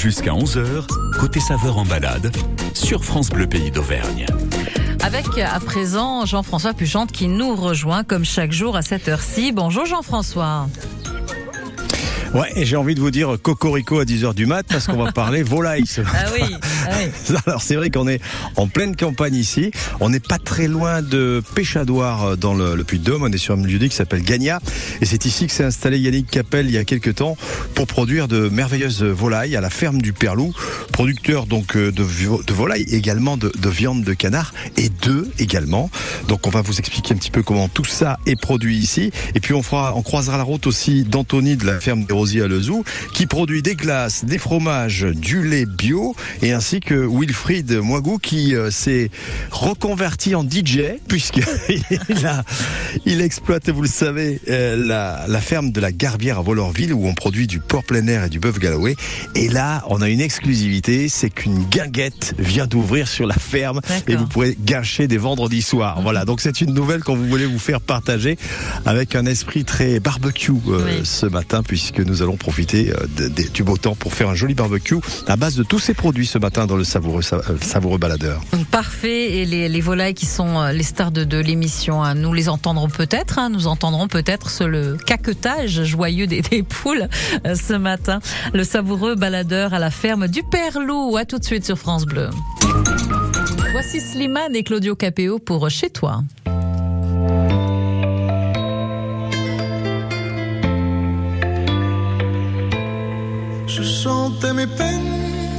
Jusqu'à 11h, côté saveur en balade, sur France Bleu Pays d'Auvergne. Avec à présent Jean-François Puchante qui nous rejoint comme chaque jour à cette heure-ci. Bonjour Jean-François. Ouais, et j'ai envie de vous dire cocorico à 10h du mat parce qu'on va parler volaille. Ah oui, Alors c'est vrai qu'on est en pleine campagne ici. On n'est pas très loin de Péchadoire dans le, Puy-de-Dôme. On est sur un lieu qui s'appelle Gagna. Et c'est ici que s'est installé Yannick Capel il y a quelques temps pour produire de merveilleuses volailles à la ferme du Perlou. Producteur donc euh, de, de volailles, également de, de viande de canard et d'œufs également. Donc on va vous expliquer un petit peu comment tout ça est produit ici. Et puis on fera, on croisera la route aussi d'Anthony de la ferme des Rosiers à Lezou, qui produit des glaces, des fromages, du lait bio, et ainsi que Wilfried Moigou qui euh, s'est reconverti en DJ puisque il a, il exploite, vous le savez, euh, la, la ferme de la Garbière à Volorville où on produit du porc plein air et du bœuf Galloway. Et là, on a une exclusivité, c'est qu'une guinguette vient d'ouvrir sur la ferme et vous pourrez gâcher des vendredis soirs. Voilà, donc c'est une nouvelle qu'on voulait vous faire partager avec un esprit très barbecue euh, Oui. ce matin puisque nous allons profiter de- de- du beau temps pour faire un joli barbecue à base de tous ces produits ce matin dans le savoureux, sa- euh, savoureux baladeur. Parfait. Et les, les volailles qui sont euh, les stars de, de l'émission, hein, nous les entendrons peut-être. hein, nous entendrons peut-être ce- le caquetage joyeux des, des poules euh, ce matin. Le savoureux baladeur à la ferme du Perlou. À tout de suite sur France Bleu. Voici Slimane et Claudio Capéo pour Chez toi. Je chantais mes peines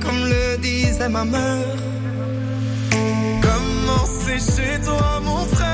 comme le disait ma mère. Comment c'est chez toi, mon frère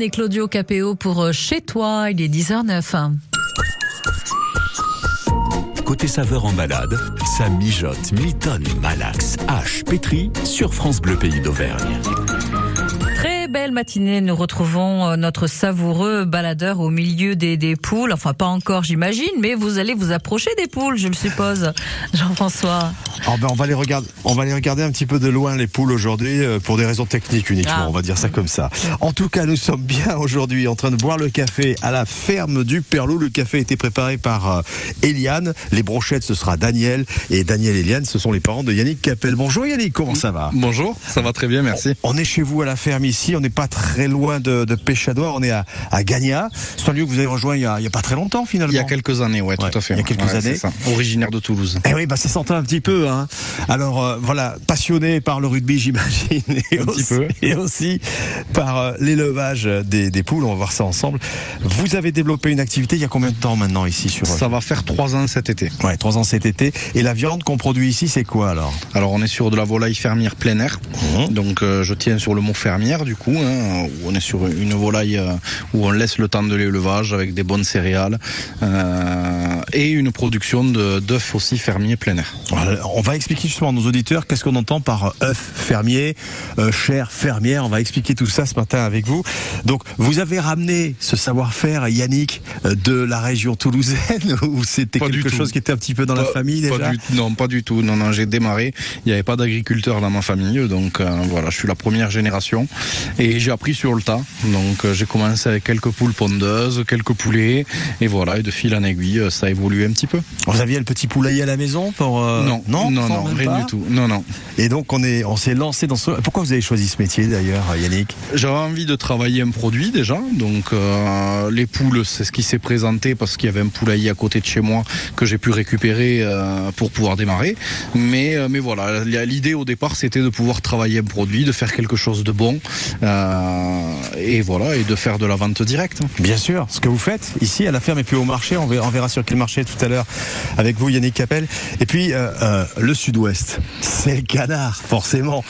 Et Claudio Capéo pour euh, Chez toi. Il est 10h09. Côté saveur en balade, Ça mijote, mitonne, malaxe, hache, pétri sur France Bleu Pays d'Auvergne. Belle matinée, nous retrouvons euh, notre savoureux baladeur au milieu des, des poules. Enfin, pas encore, j'imagine, mais vous allez vous approcher des poules, je le suppose, Jean-François. Ben, on va les regarder, on va les regarder un petit peu de loin les poules aujourd'hui euh, pour des raisons techniques uniquement. Ah. On va dire ça comme ça. En tout cas, nous sommes bien aujourd'hui en train de boire le café à la ferme du Perlou. Le café a été préparé par euh, Eliane. Les brochettes, ce sera Daniel et Daniel et Eliane, ce sont les parents de Yannick Capel. Bonjour Yannick, comment ça va? Bonjour, ça va très bien, merci. On est chez vous à la ferme ici, on n'est pas très loin de, de Péchadoir, on est à, à Gagna. C'est un lieu que vous avez rejoint il y a, pas très longtemps finalement. Il y a quelques années, ouais, Ouais, tout à fait. il y a quelques Ouais, années. c'est ça. Originaire de Toulouse. Eh oui, bah ça s'entend un petit peu. Hein. Alors euh, voilà, passionné par le rugby, j'imagine, et, et aussi par euh, l'élevage des, des poules. On va voir ça ensemble. Vous avez développé une activité il y a combien de temps maintenant ici sur Ça va faire trois ans cet été. Ouais, trois ans cet été. Et la viande qu'on produit ici, c'est quoi alors? Alors on est sur de la volaille fermière plein air. Mhm. Donc euh, je tiens sur le mot fermière du coup. Hein, où on est sur une volaille euh, où on laisse le temps de l'élevage avec des bonnes céréales euh, et une production d'œufs aussi fermiers plein air. On va expliquer justement à nos auditeurs qu'est-ce qu'on entend par œuf fermier, euh, chair fermière. On va expliquer tout ça ce matin avec vous. Donc, vous avez ramené ce savoir-faire, Yannick, euh, de la région toulousaine ou c'était quelque chose qui était un petit peu dans la famille déjà pas du- Non, pas du tout. Non, non, j'ai démarré. Il n'y avait pas d'agriculteur dans ma famille, donc euh, voilà, je suis la première génération et j'ai appris sur le tas. Donc euh, j'ai commencé avec quelques poules pondeuses, quelques poulets, et voilà, et de fil en aiguille, euh, ça a évolué un petit peu. Vous aviez le petit poulailler à la maison pour euh, non, non, non, rien du tout. Non, non. Et donc on est, on s'est lancé dans ce. Pourquoi vous avez choisi ce métier d'ailleurs, Yannick? J'avais envie de travailler un produit déjà, donc euh, les poules, c'est ce qui s'est présenté parce qu'il y avait un poulailler à côté de chez moi que j'ai pu récupérer euh, pour pouvoir démarrer. Mais, mais voilà, l'idée au départ, c'était de pouvoir travailler un produit, de faire quelque chose de bon, et voilà, et de faire de la vente directe. Bien sûr, ce que vous faites ici à la ferme et puis au marché, on verra, sur quel marché tout à l'heure avec vous Yannick Capel. Et puis euh, euh, le sud-ouest, c'est le canard, forcément.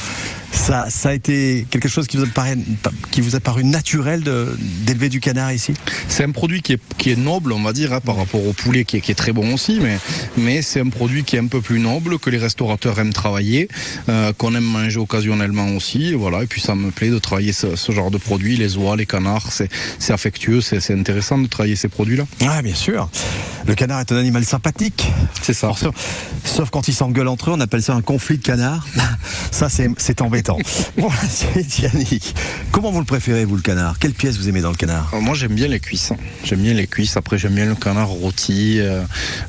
Ça, ça a été quelque chose qui vous a paru, qui vous a paru naturel d'élever du canard ici? C'est un produit qui est, qui est noble, on va dire, hein, par rapport au poulet qui est, qui est très bon aussi, mais, mais c'est un produit qui est un peu plus noble, que les restaurateurs aiment travailler, euh, qu'on aime manger occasionnellement aussi. Et voilà, et puis ça me plaît de travailler ce, ce genre de produits, les oies, les canards, c'est c'est affectueux, c'est intéressant de travailler ces produits-là. Ah, bien sûr. Le canard est un animal sympathique. C'est ça. Forcément. Sauf quand ils s'engueulent entre eux, on appelle ça un conflit de canard. Ça, c'est c'est embêtant. Bon, c'est Yannick. Comment vous le préférez, vous, le canard? Quelle pièce vous aimez dans le canard? Euh, Moi j'aime bien les cuisses. J'aime bien les cuisses. Après j'aime bien le canard rôti, euh,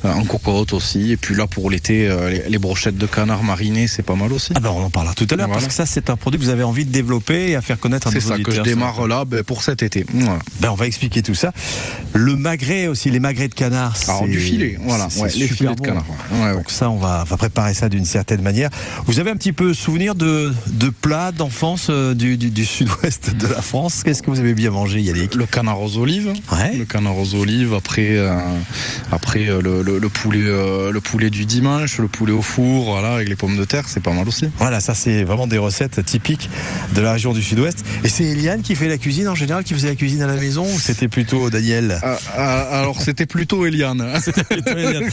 euh, en cocotte aussi. Et puis là pour l'été, euh, les, les brochettes de canard marinées, c'est pas mal aussi. Ah ben on en parlera tout à l'heure Voilà. parce que ça c'est un produit que vous avez envie de développer et à faire connaître nos C'est ça que je démarre là ben, pour cet été. Voilà. Ben, on va expliquer tout ça. Le magret aussi, les magrets de canard. Alors c'est- du filet, voilà, c'est ouais, les filets de canard. ouais. Ouais, ouais. Donc ça, on va, préparer ça d'une certaine manière. Vous avez un petit peu souvenir de, de plats d'enfance euh, du, du, du sud-ouest de la France? Qu'est-ce que vous avez bien mangé, Yannick? Le canard aux olives. Le canard aux olives. Après, euh, après euh, le, le- le poulet, euh, le poulet du dimanche, le poulet au four, voilà, avec les pommes de terre, c'est pas mal aussi. Voilà, ça c'est vraiment des recettes typiques de la région du sud-ouest. Et c'est Eliane qui fait la cuisine en général, qui faisait la cuisine à la maison ou c'était plutôt Daniel Ah, ah, alors c'était plutôt Eliane. Plutôt Eliane.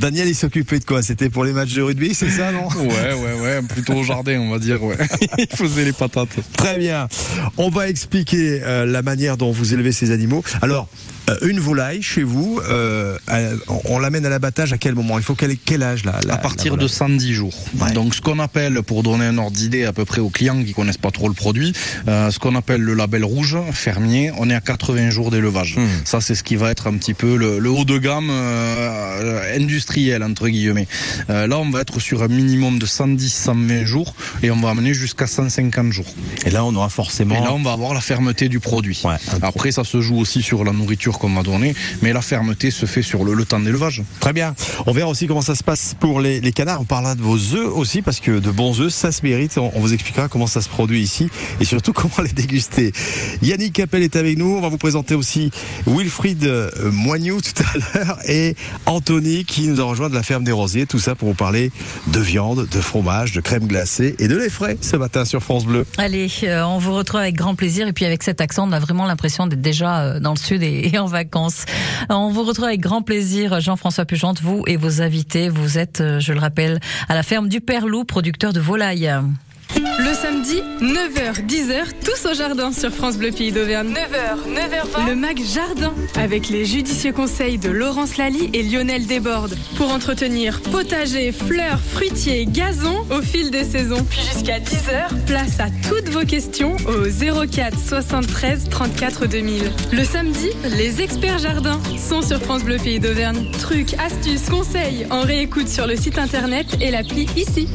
Daniel, il s'occupait de quoi? C'était pour les matchs de rugby, c'est ça, non? Ouais, ouais, ouais, plutôt au jardin, on va dire, ouais. Il faisait les patates. Très bien. On va expliquer euh, la manière dont vous élevez ces animaux. Alors, une volaille chez vous, euh, euh, on l'amène à l'abattage à quel moment? Il faut ait quel âge là À partir de 110 jours. Ouais. Donc ce qu'on appelle, pour donner un ordre d'idée à peu près aux clients qui connaissent pas trop le produit, euh, ce qu'on appelle le label rouge, fermier, on est à 80 jours d'élevage. Hmm. Ça c'est ce qui va être un petit peu le, le haut de gamme euh, industriel entre guillemets. Euh, là on va être sur un minimum de 110-120 jours et on va amener jusqu'à 150 jours. Et là, on aura forcément. Et là, on va avoir la fermeté du produit. Ouais, Après, ça se joue aussi sur la nourriture qu'on va donner, mais la fermeté se fait sur le, le temps d'élevage. Très bien. On verra aussi comment ça se passe pour les, les canards. On parlera de vos œufs aussi, parce que de bons œufs, ça se mérite. On, on vous expliquera comment ça se produit ici et surtout comment les déguster. Yannick Capel est avec nous. On va vous présenter aussi Wilfried euh, Moignou tout à l'heure et Anthony qui nous a rejoint de la ferme des Rosiers. Tout ça pour vous parler de viande, de fromage, de crème glacée et de lait frais ce matin sur France Bleu. Allez, euh, on vous retrouve avec grand plaisir et puis avec cet accent, on a vraiment l'impression d'être déjà euh, dans le sud et, et en en vacances. On vous retrouve avec grand plaisir, Jean-François Pugente, vous et vos invités. Vous êtes, euh, je le rappelle, à la ferme du Père Loup, producteur de volailles. Le samedi, 9h, 10h, tous au jardin sur France Bleu Pays d'Auvergne. 9h, 9h20. Le MAC Jardin, avec les judicieux conseils de Laurence Lally et Lionel Desbordes. Pour entretenir potager, fleurs, fruitiers, gazon au fil des saisons. Puis jusqu'à 10h, place à toutes vos questions au 04 73 34 2000. Le samedi, les experts jardins sont sur France Bleu Pays d'Auvergne. Trucs, astuces, conseils en réécoute sur le site internet et l'appli ici.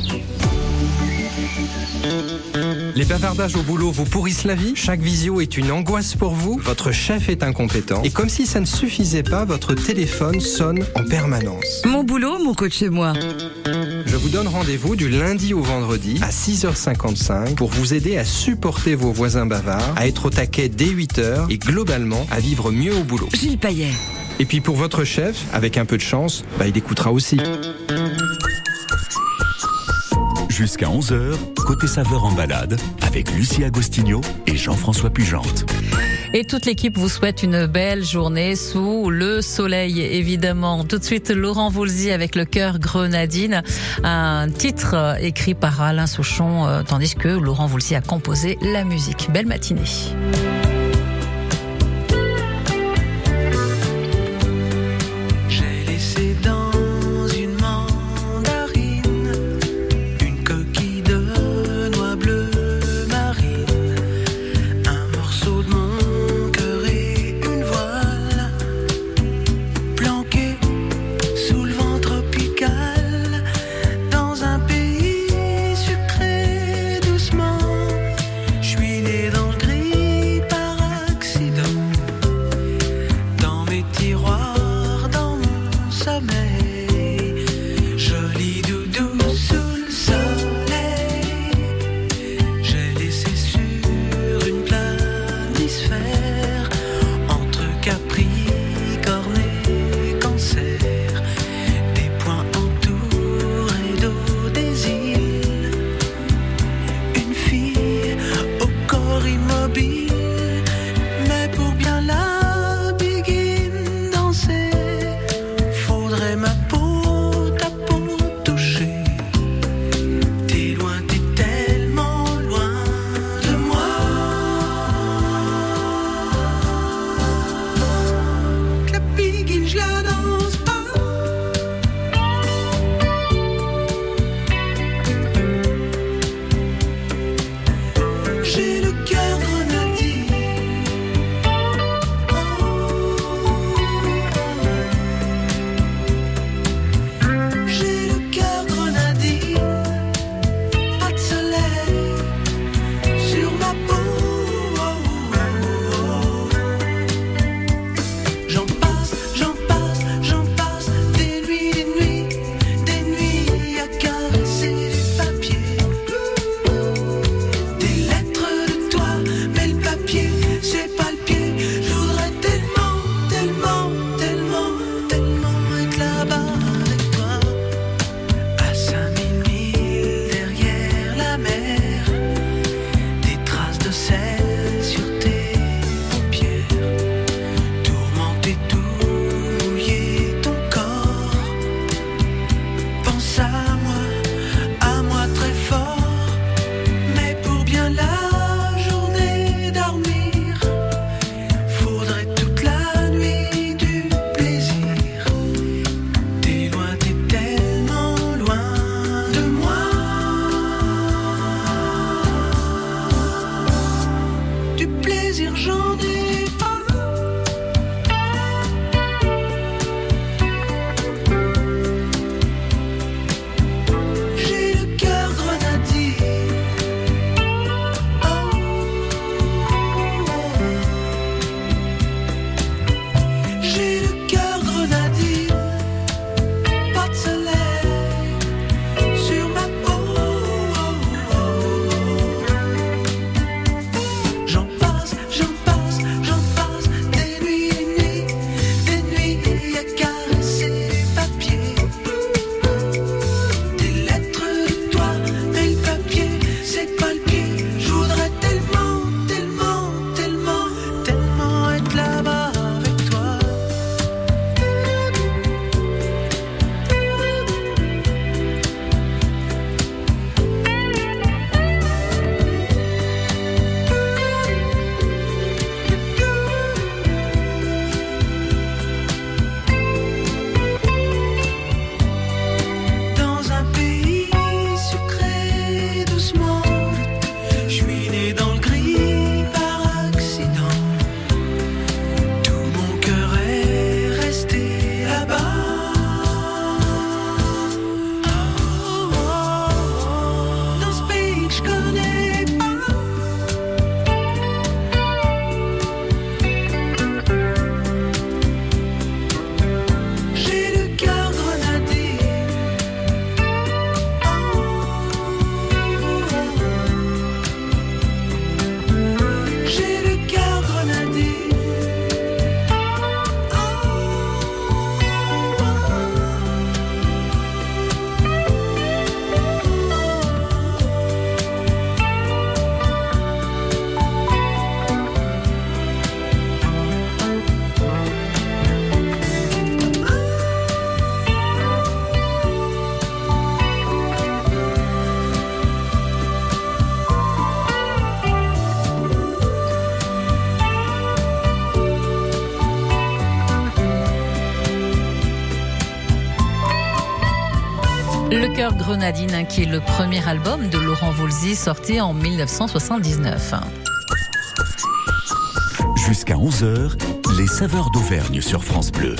Les bavardages au boulot vous pourrissent la vie Chaque visio est une angoisse pour vous Votre chef est incompétent Et comme si ça ne suffisait pas, votre téléphone sonne en permanence. Mon boulot, mon coach chez moi. Je vous donne rendez-vous du lundi au vendredi à 6h55 pour vous aider à supporter vos voisins bavards, à être au taquet dès 8h et globalement à vivre mieux au boulot. Gilles Payet. Et puis pour votre chef, avec un peu de chance, bah, il écoutera aussi. Jusqu'à 11h, côté saveur en balade, avec Lucie Agostinho et Jean-François Pugente. Et toute l'équipe vous souhaite une belle journée sous le soleil, évidemment. Tout de suite, Laurent Voulzy avec le cœur grenadine, un titre écrit par Alain Souchon, euh, tandis que Laurent Voulzy a composé la musique. Belle matinée. Grenadine, qui est le premier album de Laurent Voulzy sorti en 1979. Jusqu'à 11h, les saveurs d'Auvergne sur France Bleu.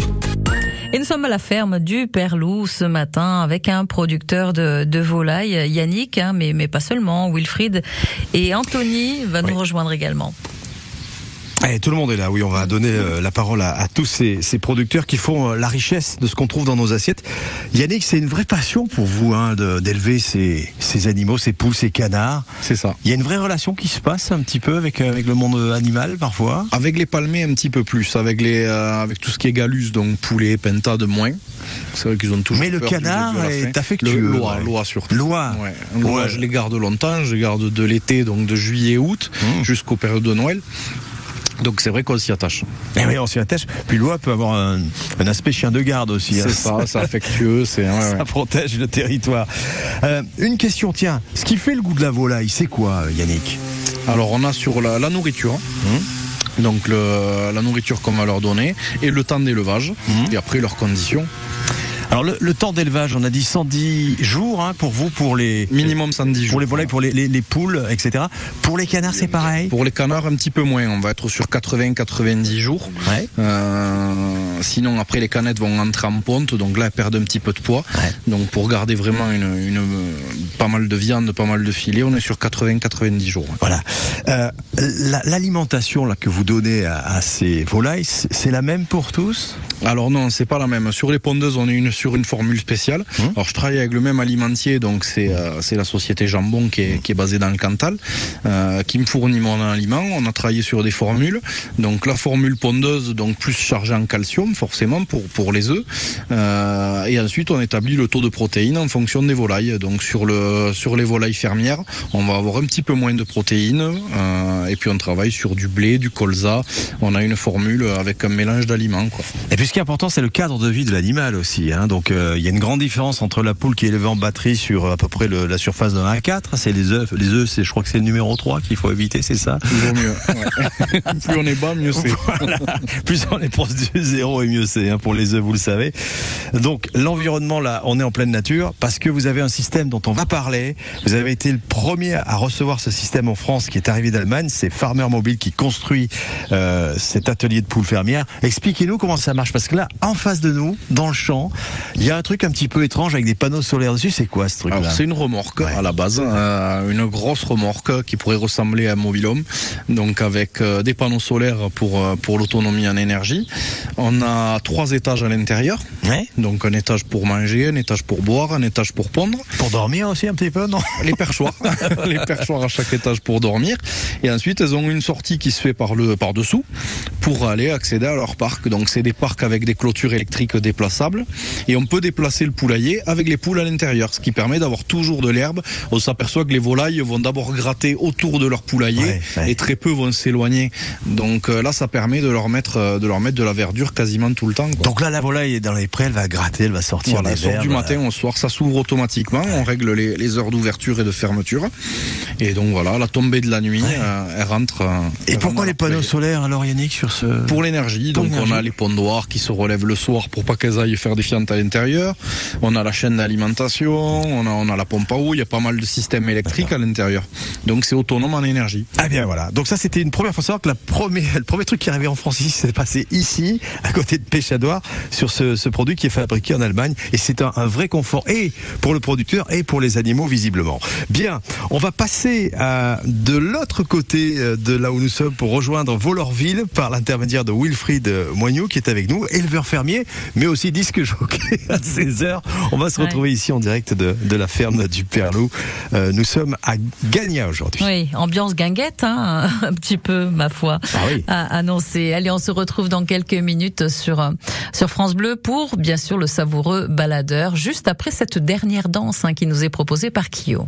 Et nous sommes à la ferme du Perlou ce matin avec un producteur de, de volailles, Yannick, hein, mais, mais pas seulement, Wilfried et Anthony va nous rejoindre également. Eh, tout le monde est là, oui, on va donner euh, la parole à, à tous ces, ces producteurs qui font euh, la richesse de ce qu'on trouve dans nos assiettes. Yannick, c'est une vraie passion pour vous hein, d'élever ces, ces animaux, ces poules, ces canards. C'est ça. Il y a une vraie relation qui se passe un petit peu avec, euh, avec le monde animal parfois? Avec les palmiers un petit peu plus, avec les euh, avec tout ce qui est galus, donc poulet, penta de moins. C'est vrai qu'ils ont toujours. Mais le canard est affectueux, Le Loa, ouais. Loa surtout. Loa. Ouais. Loa, Ouais. je les garde longtemps, je les garde de l'été, donc de juillet août Mmh. jusqu'aux périodes de Noël. Donc c'est vrai qu'on s'y attache. Eh oui, on s'y attache. Puis l'oie peut avoir un, un aspect chien de garde aussi. hein. C'est ça, c'est affectueux, c'est. ouais, ouais. Ça protège le territoire. Euh, une question, tiens, ce qui fait le goût de la volaille, c'est quoi, Yannick? Alors on a sur la, la nourriture. Mmh. Donc le- la nourriture qu'on va leur donner et le temps d'élevage Mmh. et après leurs conditions. Alors le, le temps d'élevage, on a dit 110 jours hein, pour vous, pour les Minimum 110 jours. pour les volailles, pour les, les- les poules, etc. Pour les canards, c'est pareil? Pour les canards, un petit peu moins. On va être sur 80-90 jours. Ouais. Euh, sinon, après, les canettes vont entrer en ponte. Donc là, elles perdent un petit peu de poids. Ouais. Donc pour garder vraiment une, une- pas mal de viande, pas mal de filets, on est sur 80-90 jours. Voilà. Euh, la- L'alimentation là que vous donnez à, à ces volailles, c'est c'est la même pour tous? Alors non, c'est pas la même. Sur les pondeuses, on est une, sur une formule spéciale. Hum. Alors je travaille avec le même alimentier, donc c'est euh, la société Jambon qui est, qui est basée dans le Cantal, euh, qui me fournit mon aliment. On a travaillé sur des formules. Donc la formule pondeuse, donc plus chargée en calcium forcément pour pour les œufs. Euh, et ensuite on établit le taux de protéines en fonction des volailles. Donc sur le sur les volailles fermières, on va avoir un petit peu moins de protéines. et puis on travaille sur du blé, du colza. On a une formule avec un mélange d'aliments. Et puis ce qui est important, c'est le cadre de vie de l'animal aussi. Hein. Donc euh, il y a une grande différence entre la poule qui est élevée en batterie sur à peu près le- la surface d'un A4. C'est les œufs. Les œufs, c'est, je crois que c'est le numéro 3 qu'il faut éviter, c'est ça? Toujours mieux. ouais. plus on est bas, mieux c'est. Voilà. Plus on est proche du zéro et mieux c'est hein, pour les œufs, vous le savez. Donc l'environnement là, on est en pleine nature parce que vous avez un système dont on va parler. Vous avez été le premier à recevoir ce système en France qui est arrivé d'Allemagne. C'est Farmer Mobile qui construit euh, cet atelier de poules fermières. Expliquez-nous comment ça marche parce que là, en face de nous, dans le champ, il y a un truc un petit peu étrange avec des panneaux solaires dessus. C'est quoi ce truc-là Alors c'est une remorque Ouais. à la base, euh, une grosse remorque qui pourrait ressembler à un mobilhome, donc avec euh, des panneaux solaires pour euh, pour l'autonomie en énergie. On a trois étages à l'intérieur, Ouais. donc un étage pour manger, un étage pour boire, un étage pour pondre, Pour dormir aussi un petit peu, non les perchoirs, les perchoirs à chaque étage pour dormir, et ensuite elles ont une sortie qui se fait par le par dessous pour aller accéder à leur parc. Donc c'est des parcs avec des clôtures électriques déplaçables et on peut déplacer le poulailler avec les poules à l'intérieur, ce qui permet d'avoir toujours de l'herbe. On s'aperçoit que les volailles vont d'abord gratter autour de leur poulailler Ouais, ouais. et très peu vont s'éloigner. Donc euh, là, ça permet de leur mettre euh, de leur mettre de la verdure quasiment tout le temps. quoi. Donc là, la volaille est dans les prés, elle va gratter, elle va sortir Voilà, elle sort du verbes. matin au soir, ça s'ouvre automatiquement, on règle les, les heures d'ouverture et de fermeture. Et donc voilà, la tombée de la nuit, euh, elle rentre. euh, Et elle pourquoi rentre les panneaux solaires alors Yannick sur ce Pour l'énergie, donc on a les pondoirs qui se relèvent le soir pour pas qu'elles aillent faire des fientes à l'intérieur. On a la chaîne d'alimentation, on a, on a la pompe à eau, il y a pas mal de systèmes électriques à l'intérieur. Donc c'est autonome en énergie. Ah bien voilà. Donc ça c'était une première fois savoir que la première, le premier truc qui est arrivé en France ici, c'est passé ici, à côté de Péchadoir, sur ce, ce produit qui est fabriqué en Allemagne. Et c'est un, vrai confort et pour le producteur et pour les animaux visiblement. Bien, on va passer de l'autre côté euh, de là où nous sommes pour rejoindre Volorville par l'intermédiaire de Wilfried euh, Moignou qui est avec nous, éleveur fermier, mais aussi disque jockey à 16h. On va se Ouais. retrouver ici en direct de, de la ferme du Perlou. Euh, nous sommes à Gagna aujourd'hui. Oui, ambiance guinguette, hein, un petit peu, ma foi. Ah oui. à annoncer. Allez, on se retrouve dans quelques minutes sur euh, sur France Bleu pour bien sûr le savoureux baladeur, juste après cette dernière danse hein, qui nous est proposée par Kyo.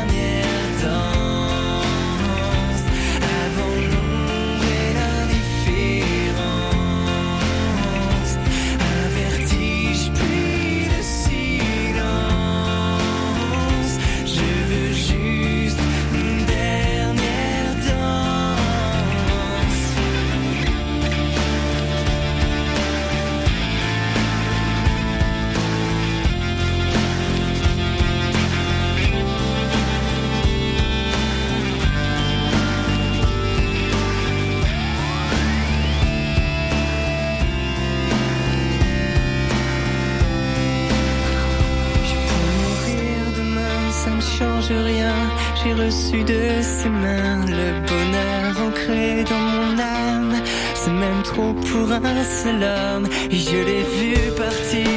de ses mains le bonheur ancré dans mon âme. C'est même trop pour un seul homme. Et je l'ai vu partir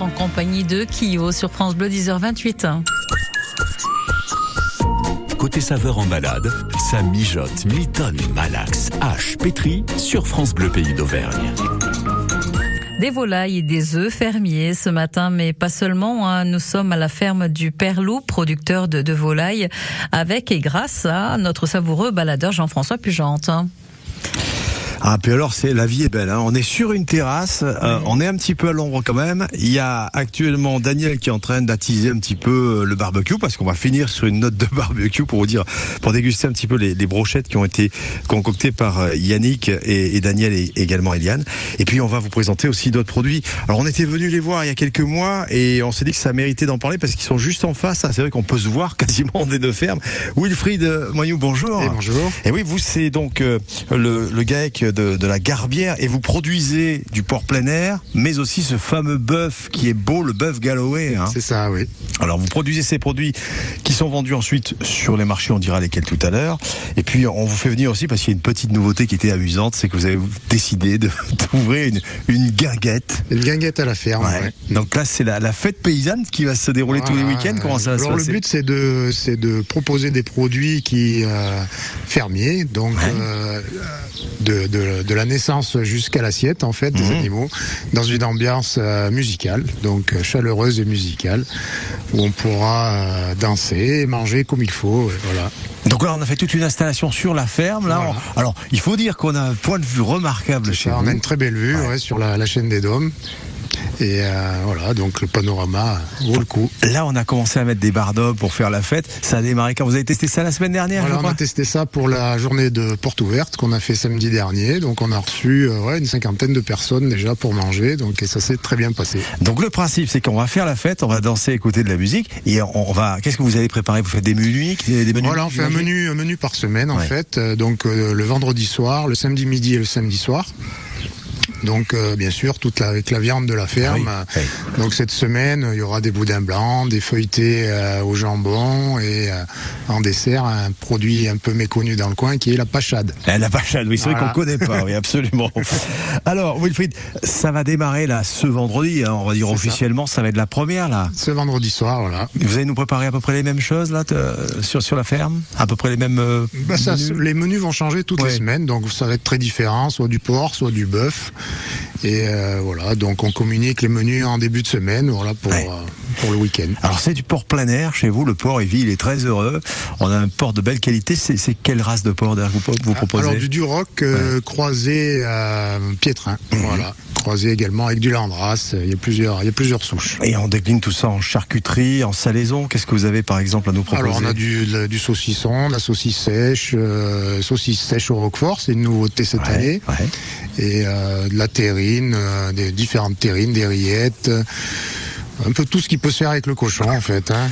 en compagnie de Kyo sur France Bleu 10h28. Côté saveur en balade, ça mijote, mitonne, malaxe, hache, pétri sur France Bleu Pays d'Auvergne. Des volailles et des œufs fermiers ce matin, mais pas seulement. hein. Nous sommes à la ferme du Père Loup, producteur de, de volailles, avec et grâce à notre savoureux baladeur Jean-François Pugente. Ah, puis alors, c'est la vie est belle. Hein. On est sur une terrasse, euh, on est un petit peu à l'ombre quand même. Il y a actuellement Daniel qui est en train d'attiser un petit peu euh, le barbecue parce qu'on va finir sur une note de barbecue pour vous dire, pour déguster un petit peu les, les brochettes qui ont été concoctées par euh, Yannick et, et Daniel et également Eliane. Et puis, on va vous présenter aussi d'autres produits. Alors, on était venu les voir il y a quelques mois et on s'est dit que ça méritait d'en parler parce qu'ils sont juste en face. Ah, C'est vrai qu'on peut se voir quasiment des deux fermes. Wilfried Moyou, bonjour. Et bonjour. Et oui, vous, c'est donc euh, le, le GAEC de, de la Garbière et vous produisez du porc plein air, mais aussi ce fameux bœuf qui est beau, le bœuf Galloway. Hein. C'est ça, oui. Alors, vous produisez ces produits qui sont vendus ensuite sur les marchés, on dira lesquels tout à l'heure. Et puis, on vous fait venir aussi parce qu'il y a une petite nouveauté qui était amusante, c'est que vous avez décidé de- d'ouvrir une, une guinguette. Une guinguette à la ferme. Ouais. ouais. Donc là, c'est la, la fête paysanne qui va se dérouler tous les week-ends. Comment ça va se Alors passer le but c'est de c'est de proposer des produits qui euh, fermiers donc Ouais. euh, de, de, de la naissance jusqu'à l'assiette en fait des Mhm. animaux dans une ambiance euh, musicale donc euh, chaleureuse et musicale où on pourra euh, danser et manger comme il faut voilà. Donc là, on a fait toute une installation sur la ferme. Là, Voilà. on- alors, il faut dire qu'on a un point de vue remarquable chez Ça, on a une très belle vue Ouais. ouais, sur la, la chaîne des Dômes et euh, voilà donc le panorama vaut le coup. Là, on a commencé à mettre des barres d'hommes pour faire la fête. Ça a démarré quand? Vous avez testé ça la semaine dernière, Voilà, je on a testé ça pour la journée de porte ouverte qu'on a fait samedi dernier. Donc on a reçu euh, ouais, une cinquantaine de personnes déjà pour manger. Donc et ça s'est très bien passé. Donc le principe, c'est qu'on va faire la fête, on va danser, écouter de la musique, et on va. Qu'est-ce que vous allez préparer? Vous faites des menus, des des menus Voilà, on fait un menu, un menu par semaine en Ouais. fait. Euh, donc euh, le vendredi soir, le samedi midi et le samedi soir. Donc euh, bien sûr toute la, avec la viande de la ferme. Ah oui. Donc cette semaine il y aura des boudins blancs, des feuilletés euh, au jambon et euh, en dessert un produit un peu méconnu dans le coin qui est la pachade. Eh, La pachade, oui, c'est vrai qu'on connaît pas, oui, absolument. Alors, Wilfried, ça va démarrer là ce vendredi, hein, on va dire ça. officiellement, ça. va être la première là. Ce vendredi soir, voilà. Vous allez nous préparer à peu près les mêmes choses là sur sur la ferme, à peu près les mêmes. euh, Bah, ça, menus? les menus vont changer toutes Ouais. les semaines, donc ça va être très différent, soit du porc, soit du bœuf. Et euh, voilà, donc on communique les menus en début de semaine, voilà, pour, Ouais. euh, pour le week-end. Alors c'est du porc plein air chez vous, le porc vit, il est très heureux. On a un porc de belle qualité. C'est quelle race de porc que vous, vous proposez Alors du Duroc euh, croisé à Piétrin, Mhm. voilà. Croisé également avec du Landras. Il y a plusieurs, il y a plusieurs souches. Et on décline tout ça en charcuterie, en salaison. Qu'est-ce que vous avez par exemple à nous proposer? Alors on a du, du saucisson, de la saucisse sèche, saucisse sèche au Roquefort, c'est une nouveauté cette Ouais, année. Et la terrine, euh, des différentes terrines, des rillettes. euh, un peu tout ce qui peut se faire avec le cochon en fait. Hein.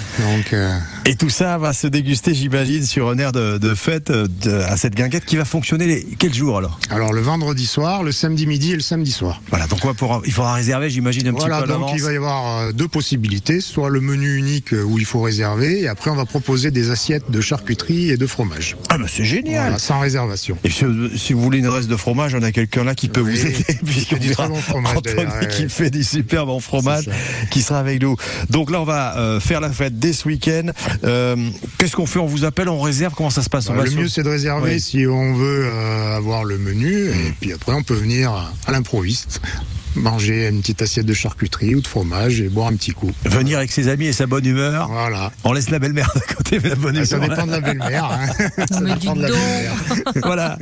Euh, Et tout ça va se déguster, j'imagine, sur un air de, de fête euh, de- à cette guinguette qui va fonctionner les, quel jour alors alors le vendredi soir, le samedi midi et le samedi soir. Voilà, donc on va pouvoir- il faudra réserver, j'imagine, un Voilà, petit peu donc il va y avoir euh, deux possibilités, soit le menu unique euh, où il faut réserver, et après on va proposer des assiettes de charcuterie et de fromage. Ah, mais c'est génial Voilà, sans réservation. Et si, si vous voulez une reste de fromage, on a quelqu'un là qui peut Oui, vous aider, puisqu'on du très bon fromage, Anthony qui fait du super bon fromage, qui sera avec nous. Donc là, on va euh, faire la fête dès ce week-end. Euh, Qu'est-ce qu'on fait? On vous appelle, on réserve? Comment ça se passe? On Bah, va le mieux c'est de réserver Oui. si on veut euh, avoir le menu, et puis après on peut venir à l'improviste, manger une petite assiette de charcuterie ou de fromage et boire un petit coup. venir avec ses amis et sa bonne humeur. Voilà. On laisse la belle-mère de côté, mais la bonne Ah, humeur. Ça dépend de la belle-mère. hein. Ça Mais dépend de la belle-mère. voilà.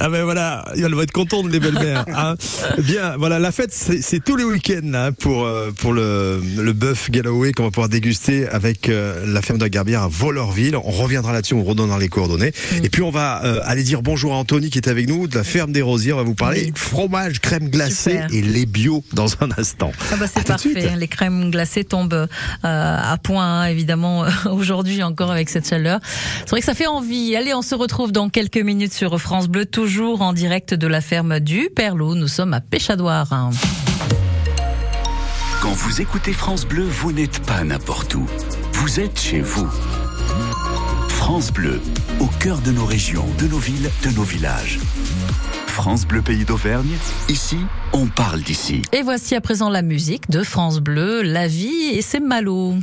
Ah ben voilà, elle va être contente les belles-mères. hein. Bien, voilà, la fête c'est tous les week-ends là, pour euh, pour le le bœuf Galloway qu'on va pouvoir déguster avec euh, la ferme de la Garbière à Vollerville. On reviendra là-dessus, on redonnera les coordonnées. Et puis on va euh, aller dire bonjour à Anthony qui est avec nous de la ferme des Rosiers. On va vous parler Oui. fromage, crème glacée Super. et lait bio dans un instant. Ah bah c'est parfait. Les crèmes glacées tombent euh, à point, hein, évidemment, aujourd'hui encore avec cette chaleur. C'est vrai que ça fait envie. Allez, on se retrouve dans quelques minutes sur France Bleu, toujours en direct de la ferme du Perlot. Nous sommes à Péchadoire. hein. Quand vous écoutez France Bleu, vous n'êtes pas n'importe où. Vous êtes chez vous. France Bleu, au cœur de nos régions, de nos villes, de nos villages. France Bleu Pays d'Auvergne, ici, on parle d'ici. Et voici à présent la musique de France Bleu, La vie et ses malots.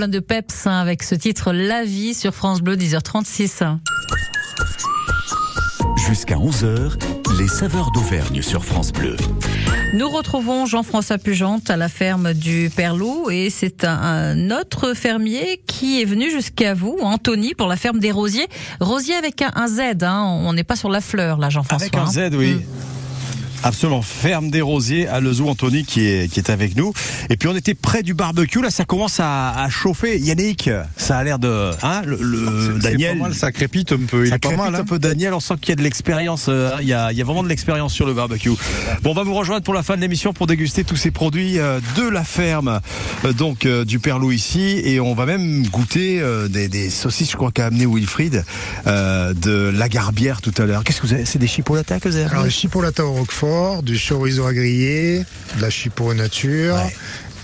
Plein de peps hein, avec ce titre La vie sur France Bleu 10h36. Jusqu'à 11h, les saveurs d'Auvergne sur France Bleu. Nous retrouvons Jean-François Pugente à la ferme du Perlou et c'est un, un autre fermier qui est venu jusqu'à vous, Anthony, pour la ferme des Rosiers. Rosier avec un, un Z, hein. on n'est pas sur la fleur là, Jean-François. Avec un Z, oui. Mm. Absolument, ferme des rosiers à Lezou, Anthony qui est, qui est avec nous. Et puis on était près du barbecue, là ça commence à, à chauffer. Yannick, ça a l'air de... Hein, le, le- C'est Daniel, pas mal, ça crépite un peu. Il ça est pas crépite mal. un hein. peu Daniel, on sent qu'il y a de l'expérience, euh, il y, a, il y a vraiment de l'expérience sur le barbecue. Bon, on va vous rejoindre pour la fin de l'émission pour déguster tous ces produits euh, de la ferme, euh, donc euh, du Perlou ici, et on va même goûter euh, des, des saucisses, je crois qu'a amené Wilfried, euh, de la garbière tout à l'heure. Qu'est-ce que vous avez? C'est des chipolatas que vous avez Alors, amenés le chipolata au roquefort, du chorizo à griller, de la chipo nature. Ouais.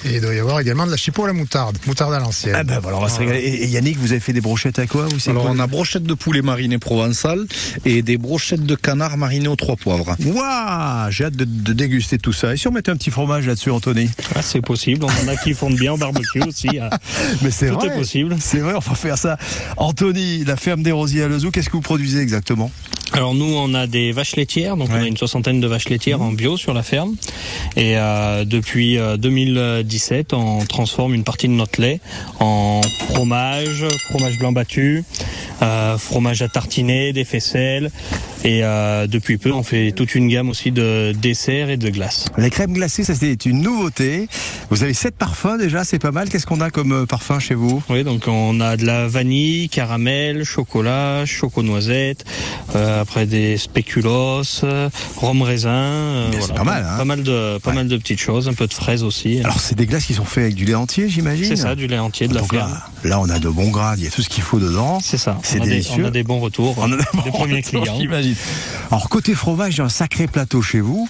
Et il doit y avoir également de la chipo à la moutarde, moutarde à l'ancienne. Ah ben voilà, on va se régaler. Et, Yannick, vous avez fait des brochettes à quoi vous Alors quoi on a brochettes de poulet mariné provençal et des brochettes de canard marinées aux trois poivres. Waouh J'ai hâte de, de déguster tout ça. Et si on mettait un petit fromage là-dessus, Anthony? Ah, c'est possible. On en a qui font bien au barbecue aussi. ah. Mais c'est Tout vrai. est possible. C'est vrai, on va faire ça. Anthony, la ferme des Rosiers à Lezou, qu'est-ce que vous produisez exactement? Alors nous, on a des vaches laitières, donc on a une soixantaine de vaches laitières en bio sur la ferme. Et euh, depuis euh, 2017, on transforme une partie de notre lait en fromage, fromage blanc battu, euh, fromage à tartiner, des faisselles. Et euh, depuis peu, on fait toute une gamme aussi de desserts et de glaces. Les crèmes glacées, ça c'est une nouveauté. Vous avez sept parfums déjà, c'est pas mal. Qu'est-ce qu'on a comme euh, parfum chez vous? Oui, donc on a de la vanille, caramel, chocolat, choco-noisette, euh, après des spéculoos, euh, rhum raisin. euh, pas mal, hein. Pas mal de, pas Ouais. mal de petites choses, un peu de fraises aussi. Alors c'est des glaces qui sont faites avec du lait entier, j'imagine C'est ça, du lait entier de la ferme. là, là, on a de bons gras, il y a tout ce qu'il faut dedans. C'est ça. C'est on, a des, délicieux. on a des bons retours On a des bons premiers retours, clients. J'imagine. Alors côté fromage, j'ai un sacré plateau chez vous.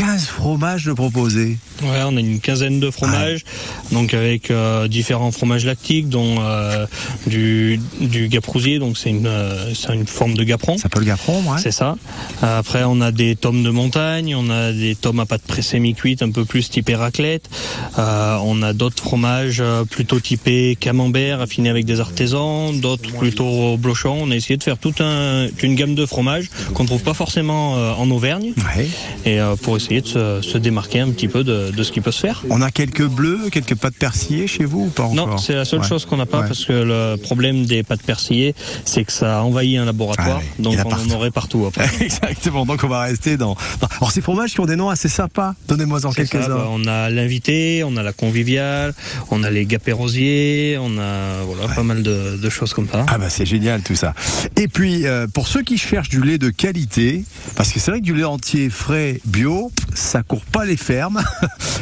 15 fromages de proposés. Ouais, on a une quinzaine de fromages, donc avec euh, différents fromages lactiques, dont euh, du, du gaprousier, donc c'est une, euh, une forme de gaperon. Ça peut le gapron, ouais. C'est ça. Après, on a des tomes de montagne, on a des tomes à pâte pressée mi-cuite, un peu plus typé raclette. Euh, on a d'autres fromages plutôt typés camembert, affinés avec des artisans, d'autres plutôt blochons. On a essayé de faire toute un, une gamme de fromages qu'on ne trouve pas forcément en Auvergne, Ouais. et pour essayer de se, se démarquer un petit peu de, de ce qui peut se faire. On a quelques bleus, quelques pâtes persillées chez vous ou pas encore Non, c'est la seule Ouais. chose qu'on n'a pas Ouais. parce que le problème des pâtes persillées, c'est que ça envahit un laboratoire, Ah oui, donc a on partout. en aurait partout après. Exactement, donc on va rester dans... Alors ces fromages qui ont des noms assez sympas, donnez-moi en quelques-uns. bah, on a l'invité, on a la conviviale, on a les gapérosiers, on a voilà pas mal de, de choses comme ça. Ah bah c'est génial tout ça. Et puis euh, pour ceux qui cherchent du lait de qualité, parce que c'est vrai que du lait entier frais bio, ça court pas les fermes.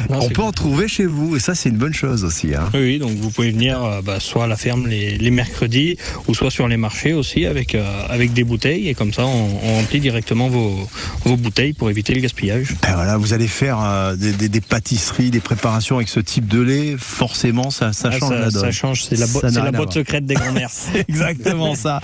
Non, on peut en trouver chez vous et ça c'est une bonne chose aussi. Hein. Oui, donc vous pouvez venir euh, bah, soit à la ferme les, les mercredis ou soit sur les marchés aussi avec euh, avec des bouteilles et comme ça on, on remplit directement vos, vos bouteilles pour éviter le gaspillage. Ben voilà, vous allez faire euh, des, des- des pâtisseries, des préparations avec ce type de lait, forcément ça, ça Ah, change la donne. ça change, c'est la, bo- Ça la boîte secrète des grands-mères. C'est exactement ça.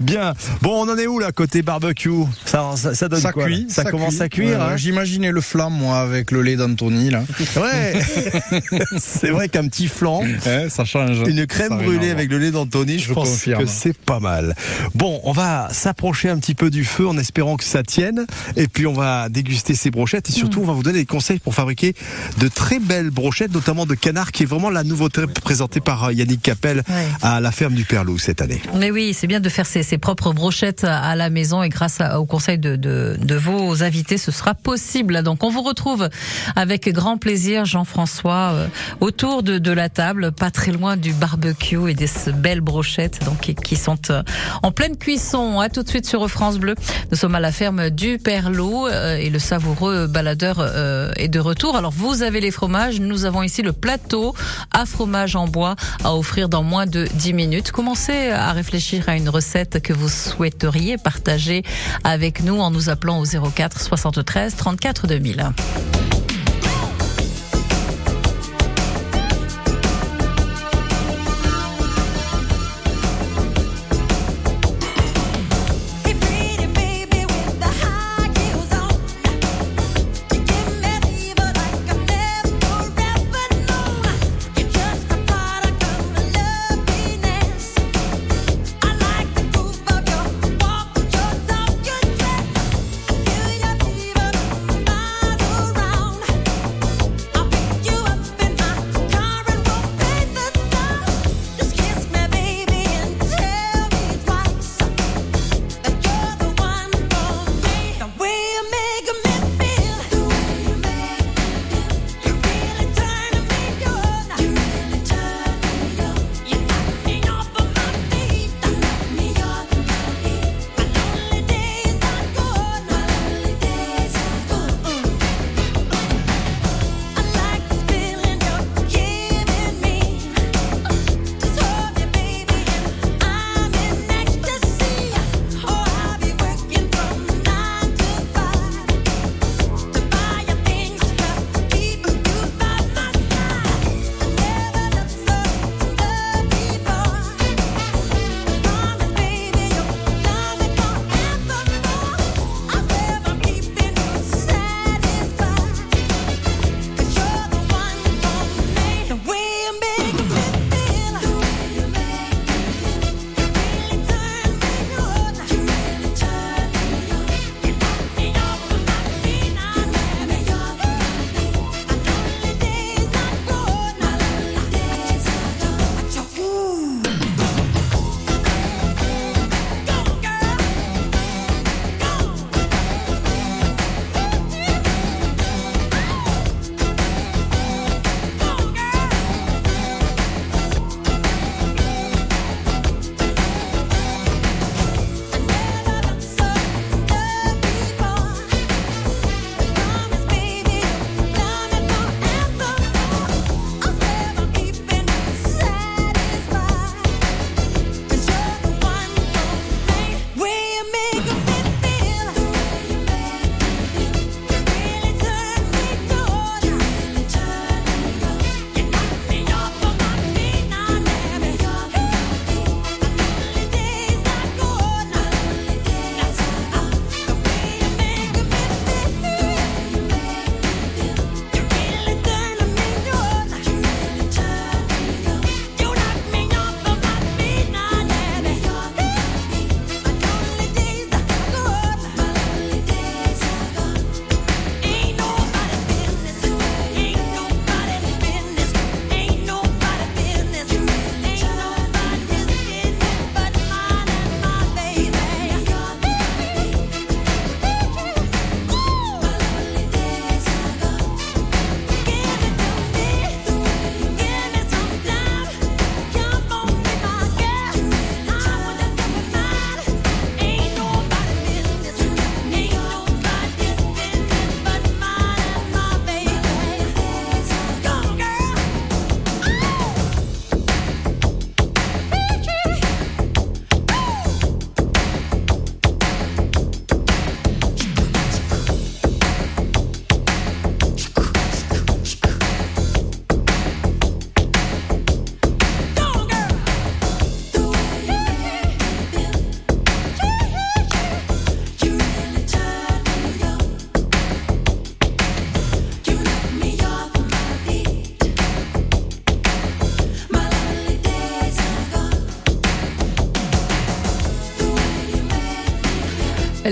Bien. Bon, on en est où là côté barbecue? Ça, ça, ça donne Ça quoi cuit, Ça, commence cuit. à cuire. Hein? J'imaginais le flamme moi avec le lait d'Anthony là. ouais. c'est vrai qu'un petit flan. Ouais, ça change. Une crème Ça brûlée avec le lait d'Anthony, je, Je pense confirme. que c'est pas mal. Bon, on va s'approcher un petit peu du feu en espérant que ça tienne. Et puis on va déguster ces brochettes et surtout on va vous donner des conseils pour fabriquer de très belles brochettes, notamment de canard, qui est vraiment la nouveauté présentée par euh, Yannick Capel Ouais. à la ferme du Perlou cette année. Mais oui, c'est bien de faire ses, ses propres brochettes à la maison et grâce à- au conseil de, de, de vos invités, ce sera possible. Donc on vous retrouve avec grand plaisir, Jean-François, euh, autour de, de la table, pas très loin du barbecue et des belles brochettes donc, qui, qui sont euh, en pleine cuisson. À tout de suite sur France Bleu. Nous sommes à la ferme du Perlot euh, et le savoureux baladeur euh, est de retour. Alors vous avez les fromages, nous avons ici le plateau à fromage en bois à offrir dans moins de 10 minutes. Commencez à réfléchir à une recette que vous souhaiteriez partager avec nous en nous appelant au 04 73 34 2000.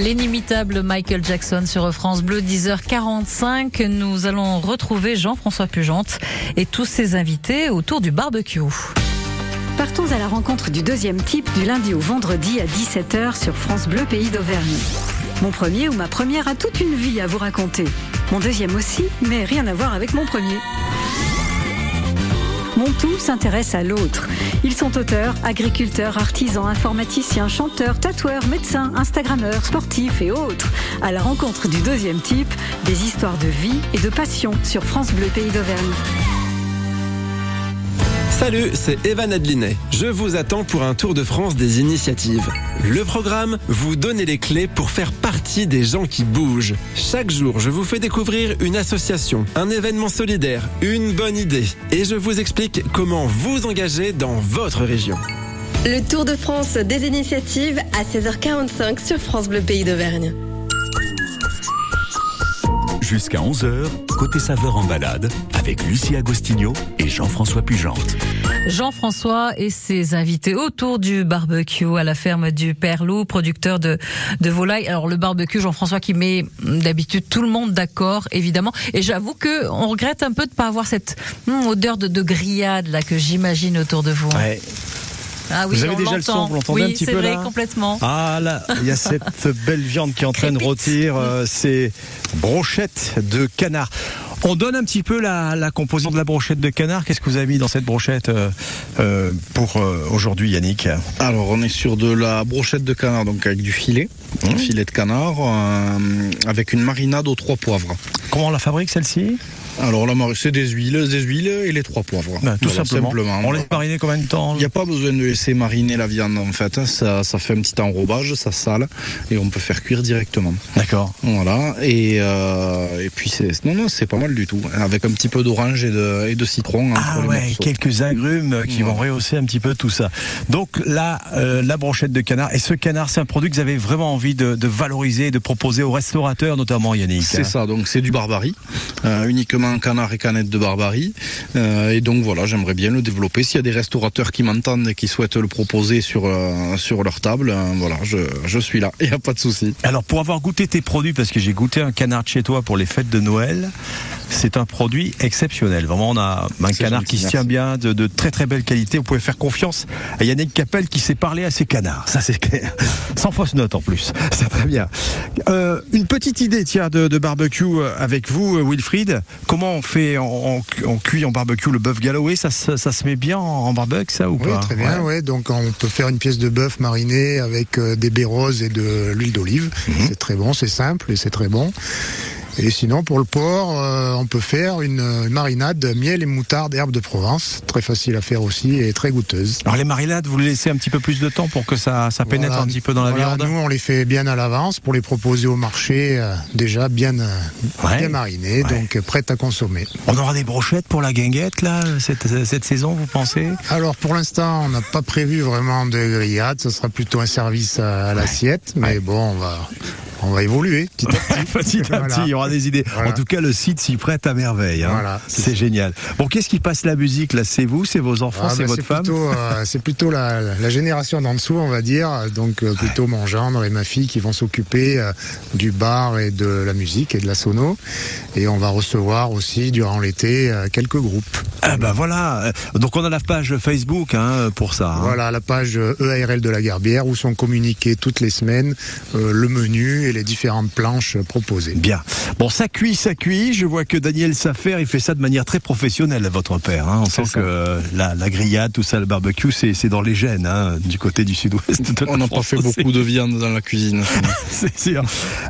L'inimitable Michael Jackson sur France Bleu, 10h45. Nous allons retrouver Jean-François Pugente et tous ses invités autour du barbecue. Partons à la rencontre du deuxième type du lundi au vendredi à 17h sur France Bleu Pays d'Auvergne. Mon premier ou ma première a toute une vie à vous raconter. Mon deuxième aussi, mais rien à voir avec mon premier. Tout s'intéresse à l'autre. Ils sont auteurs, agriculteurs, artisans, informaticiens, chanteurs, tatoueurs, médecins, instagrammeurs, sportifs et autres. À la rencontre du deuxième type, des histoires de vie et de passion sur France Bleu Pays d'Auvergne. Salut, c'est Evan Adlinet. Je vous attends pour un tour de France des initiatives. Le programme, vous donner les clés pour faire partie des gens qui bougent. Chaque jour, je vous fais découvrir une association, un événement solidaire, une bonne idée. Et je vous explique comment vous engager dans votre région. Le Tour de France des initiatives à 16h45 sur France Bleu Pays d'Auvergne. Jusqu'à 11h, côté saveur en balade, avec Lucie Agostinho et Jean-François Pugente. Jean-François et ses invités autour du barbecue à la ferme du Père Loup, producteur de, de volaille. Alors le barbecue, Jean-François, qui met d'habitude tout le monde d'accord, évidemment. Et j'avoue que on regrette un peu de pas avoir cette hum, odeur de, de grillade là que j'imagine autour de vous. Ouais. Ah oui, vous avez déjà le son, vous l'entendez oui, un petit c'est peu vrai, là complètement. Ah là, il y a cette belle viande qui est en train de rôtir, euh, ces brochettes de canard. On donne un petit peu la, la composition de la brochette de canard. Qu'est-ce que vous avez mis dans cette brochette euh, euh, pour euh, aujourd'hui, Yannick Alors, on est sur de la brochette de canard, donc avec du filet, un filet de canard, euh, avec une marinade aux trois poivres. Comment on la fabrique celle-ci? Alors, la c'est des huiles, des huiles et les trois poivres. Ben, Tout Voilà, simplement. On laisse mariner combien de temps Il n'y a pas besoin de laisser mariner la viande en fait. hein. Ça, ça fait un petit enrobage, ça sale et on peut faire cuire directement. D'accord. Voilà. Et, euh, et puis c'est non non c'est pas mal du tout. Avec un petit peu d'orange et de, et de citron. entre Ah ouais, morceaux. quelques agrumes qui vont rehausser un petit peu tout ça. Donc là, euh, la brochette de canard. Et ce canard, c'est un produit que vous avez vraiment envie de, de valoriser, de proposer aux restaurateurs, notamment Yannick. C'est ça, donc c'est du barbarie, euh, uniquement canard et canette de barbarie. Euh, et donc voilà, j'aimerais bien le développer. S'il y a des restaurateurs qui m'entendent et qui souhaitent le proposer sur, euh, leur table, euh, voilà, je, je suis là, il n'y a pas de souci. Alors pour avoir goûté tes produits, parce que j'ai goûté un canard de chez toi pour les fêtes de Noël, c'est un produit exceptionnel. Vraiment, on a un canard gentil, qui se tient bien, de, de très très belle qualité. Vous pouvez faire confiance à Yannick Capel qui sait parler à ses canards. Ça c'est clair. Sans fausse note en plus. C'est très bien. Euh, une petite idée, tiens, de, de barbecue euh, avec vous, euh, Wilfried. Comment on fait, on, on- on cuit en barbecue le bœuf Galloway ça, se- ça se met bien en, en barbecue, ça ou Oui, pas? très bien, ouais. Donc on peut faire une pièce de bœuf marinée avec des baies roses et de l'huile d'olive. C'est très bon, c'est simple et c'est très bon. Et sinon, pour le porc, euh, on peut faire une, marinade de miel et moutarde, herbes de Provence. Très facile à faire aussi et très goûteuse. Alors les marinades, vous les laissez un petit peu plus de temps pour que ça, ça pénètre Voilà. un petit peu dans la Voilà, viande Nous, on les fait bien à l'avance pour les proposer au marché, euh, déjà bien, euh, Ouais. bien marinés, Ouais. donc prêtes à consommer. On aura des brochettes pour la guinguette là cette, cette saison, vous pensez Alors pour l'instant, on n'a pas prévu vraiment de grillade, ce sera plutôt un service à, à l'assiette, mais bon, on va, on va évoluer petit à petit. Petit à Voilà. petit, il y aura des idées. Voilà. En tout cas, le site s'y prête à merveille. hein. Voilà, c'est génial. Bon, qu'est-ce qui passe la musique là? C'est vous, c'est vos enfants, Ah, c'est bah, votre femme? euh, C'est plutôt la, la génération d'en dessous, on va dire. Donc euh, plutôt mon gendre et ma fille qui vont s'occuper euh, du bar et de la musique et de la sono. Et on va recevoir aussi durant l'été quelques groupes. Ah bah voilà. Donc on a la page Facebook hein, pour ça. hein. Voilà la page EARL de la Garbière où sont communiqués toutes les semaines le menu et les différentes planches proposées. Bien. Bon, ça cuit, ça cuit. Je vois que Daniel Safer, il fait ça de manière très professionnelle, votre père. hein. On sent que euh, la, la grillade, tout ça, le barbecue, c'est c'est dans les gènes, hein, du côté du sud-ouest. On n'a pas fait beaucoup de viande dans la cuisine. C'est sûr.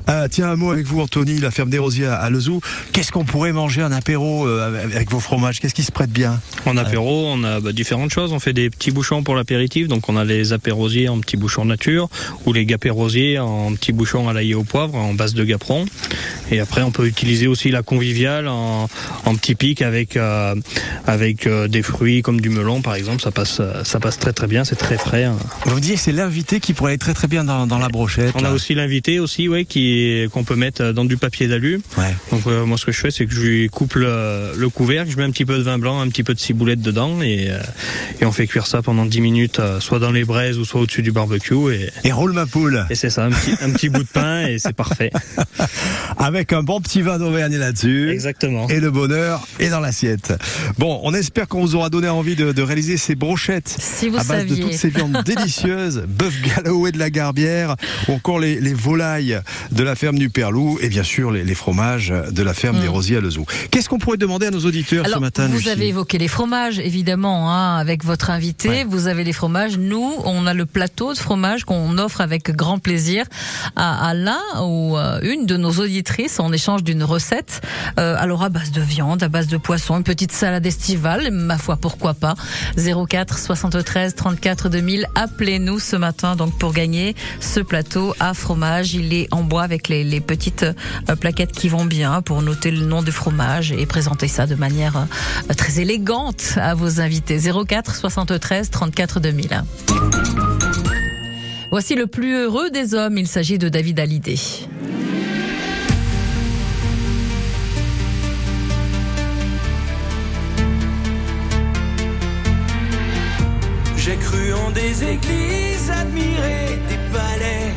Euh, tiens, un mot avec vous, Anthony, la ferme des Rosiers à Lezou. Qu'est-ce qu'on pourrait manger en apéro euh, avec- vos fromages? Qu'est-ce qui se prête bien? En apéro, on a bah, différentes choses. On fait des petits bouchons pour l'apéritif. Donc, on a les apérosiers en petits bouchons nature ou les gapérosiers en petits bouchons à l'ail au poivre en base de gaperon. Et après, on peut utiliser aussi la conviviale en, en petit pic avec euh, avec euh, des fruits comme du melon, par exemple. Ça passe euh, ça passe très très bien. C'est très frais. hein. Vous me disiez, c'est l'invité qui pourrait être très très bien dans, dans la brochette. On a aussi l'invité aussi, ouais, qui qu'on peut mettre dans du papier d'alu. Ouais. Donc euh, moi, ce que je fais, c'est que je lui coupe le, le couvercle, je mets un petit peu de vin blanc, un petit peu de ciboulette dedans, et, et on fait cuire ça pendant 10 minutes, soit dans les braises ou soit au-dessus du barbecue. Et, Et roule ma poule. et c'est ça, un petit, un petit bout de pain et c'est parfait. Avec un bon petit vin d'Auvergne là-dessus. Exactement. Et le bonheur est dans l'assiette. Bon, on espère qu'on vous aura donné envie de, de réaliser ces brochettes Si vous à base de toutes ces viandes délicieuses, bœuf Galloway de la Garbière, ou encore les, les volailles de la ferme du Perlou, et bien sûr les, les fromages de la ferme Mm. des Rosiers à Lezou. Qu'est-ce qu'on pourrait demander à nos auditeurs Alors, ce matin, vous Lucie avez évoqué les fromages, évidemment, hein, avec votre invité. Vous avez les fromages. Nous, on a le plateau de fromage qu'on offre avec grand plaisir à, à l'un ou une de nos auditrices en échange d'une recette. Euh, alors à base de viande, à base de poisson, une petite salade estivale, ma foi, pourquoi pas. 04 73 34 2000. Appelez-nous ce matin donc pour gagner ce plateau à fromage. Il est en bois avec les, petites euh, plaquettes qui vont bien pour noter le nom du fromage et présenter ça de manière euh, très élégante à vos invités. 04 73 34 2000. Voici le plus heureux des hommes. Il s'agit de David Hallyday. Cru en des églises, admiré des palais.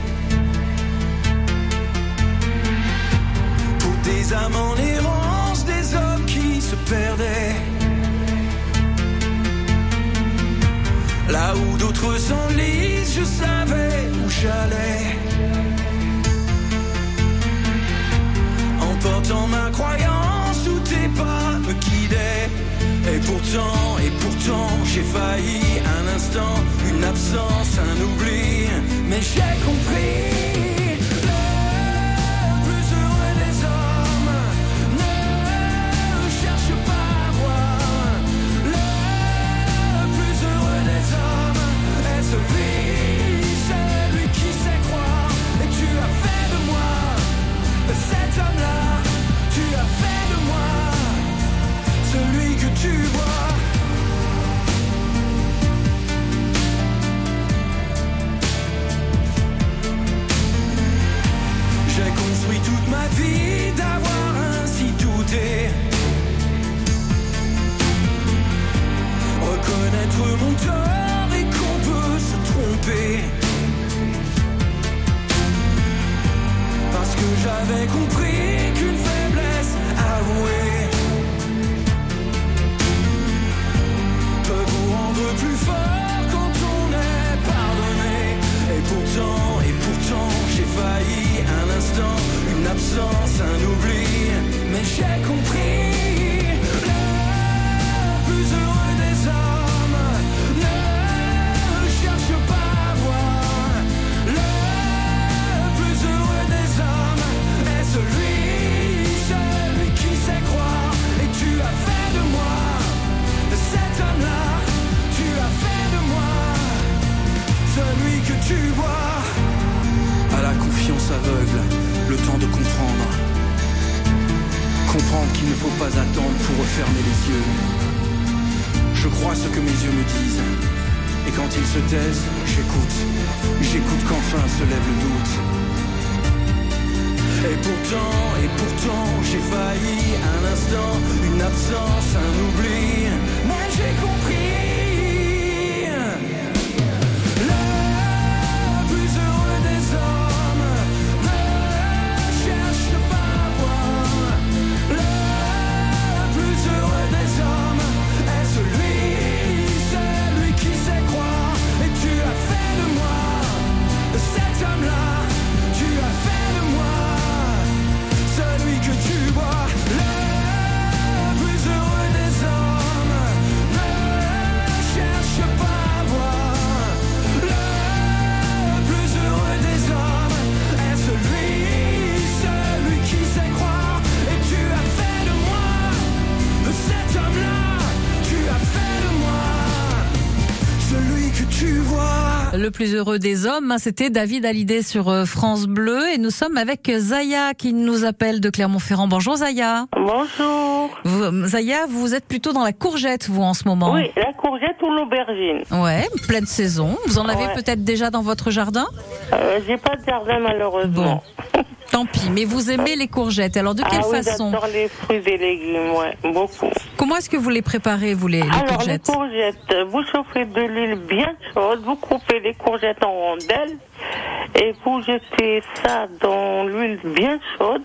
Pour des âmes en errance, des hommes qui se perdaient. Là où d'autres s'enlisent, je savais où j'allais. En portant ma croyance où tes pas me guidaient. Et pourtant, et pourtant, j'ai failli un instant, une absence, un oubli. Mais j'ai compris. Des hommes, hein, c'était David Hallyday sur euh, France Bleu et nous sommes avec Zaya qui nous appelle de Clermont-Ferrand. Bonjour Zaya. Bonjour. Vous- Zaya, vous êtes plutôt dans la courgette vous en ce moment. Oui, la courgette ou l'aubergine. Ouais, pleine saison. Vous en avez Ouais. peut-être déjà dans votre jardin? Euh, J'ai pas de jardin malheureusement. Tant pis, mais vous aimez les courgettes. Alors de quelle ah oui, façon j'adore les fruits et légumes, ouais, beaucoup. Comment est-ce que vous les préparez, vous, les, les Alors courgettes les courgettes, vous chauffez de l'huile bien chaude, vous coupez les courgettes en rondelles Et vous jetez ça dans l'huile bien chaude.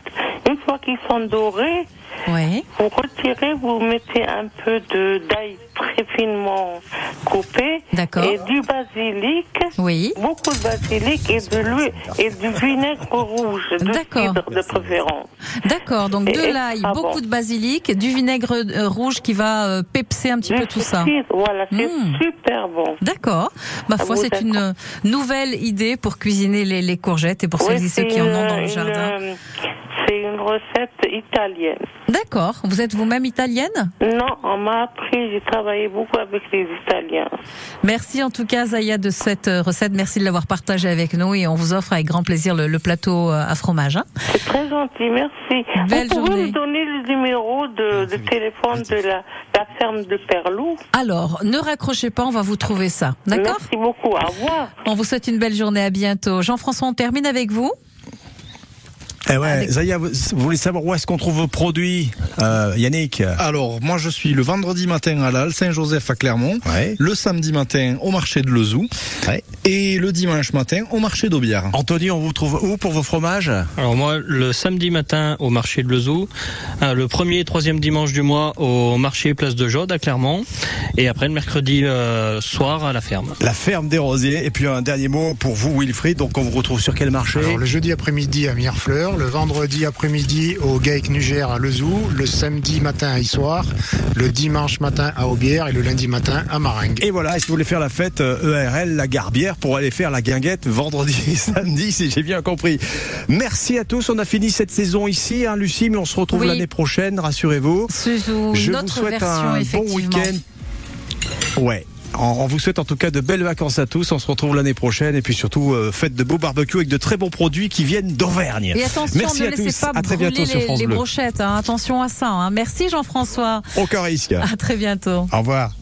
Une fois qu'ils sont dorés, Oui. vous retirez, vous mettez un peu de d'ail très finement coupé. Et du basilic. Oui. Beaucoup de basilic et de l'huile et du vinaigre rouge, de D'accord. de préférence. D'accord, donc de l'ail, beaucoup bon. de basilic, du vinaigre euh, rouge qui va euh, pepser un petit peu tout ça. Voilà, c'est Mm. super bon. D'accord. Ma Ah, foi, c'est une euh, nouvelle idée pour cuisiner les, les courgettes et pour Oui, celles et ceux qui en ont dans le jardin. C'est une recette italienne. D'accord. Vous êtes vous-même italienne? Non, on m'a appris, j'ai travaillé beaucoup avec les Italiens. Merci en tout cas, Zaya, de cette recette. Merci de l'avoir partagée avec nous et on vous offre avec grand plaisir le, le plateau à fromage. Hein. C'est très gentil, merci. Belle Vous pouvez journée. me donner le numéro de, de téléphone de la, la ferme de Perlou Alors, ne raccrochez pas, on va vous trouver ça. D'accord? Merci beaucoup, au revoir. On vous souhaite une belle journée, à bientôt. Jean-François, on termine avec vous Eh ouais, Zaya, vous, vous voulez savoir où est-ce qu'on trouve vos produits, euh, Yannick Alors, moi, je suis le vendredi matin à l'Al Saint-Joseph à Clermont, le samedi matin au marché de Lezou, et le dimanche matin au marché d'Aubière. Anthony, on vous trouve où pour vos fromages? Alors moi, le samedi matin au marché de Lezou, euh, le premier et troisième dimanche du mois au marché Place de Jaude à Clermont, et après le mercredi euh, soir à la ferme. La ferme des Rosiers. Et puis un dernier mot pour vous, Wilfried. Donc on vous retrouve sur quel marché? Alors, le jeudi après-midi à Mirefleur, le vendredi après-midi au Gaïc Nuger à Lezou, le samedi matin à Issoire, le dimanche matin à Aubière et le lundi matin à Maringue. Et voilà, et si vous voulez faire la fête euh, ERL, la Garbière, pour aller faire la guinguette vendredi et samedi, si j'ai bien compris. Merci à tous. On a fini cette saison ici, hein, Lucie, mais on se retrouve Oui. l'année prochaine, rassurez-vous. Je notre vous souhaite version, un bon week-end. Ouais. On vous souhaite en tout cas de belles vacances à tous. On se retrouve l'année prochaine et puis surtout euh, faites de beaux barbecues avec de très bons produits qui viennent d'Auvergne. Et attention, Merci ne à laissez tous. pas à très bientôt sur les, France les Bleu. brochettes. hein. Attention à ça. hein. Merci Jean-François. Aucun risque. À très bientôt. Au revoir.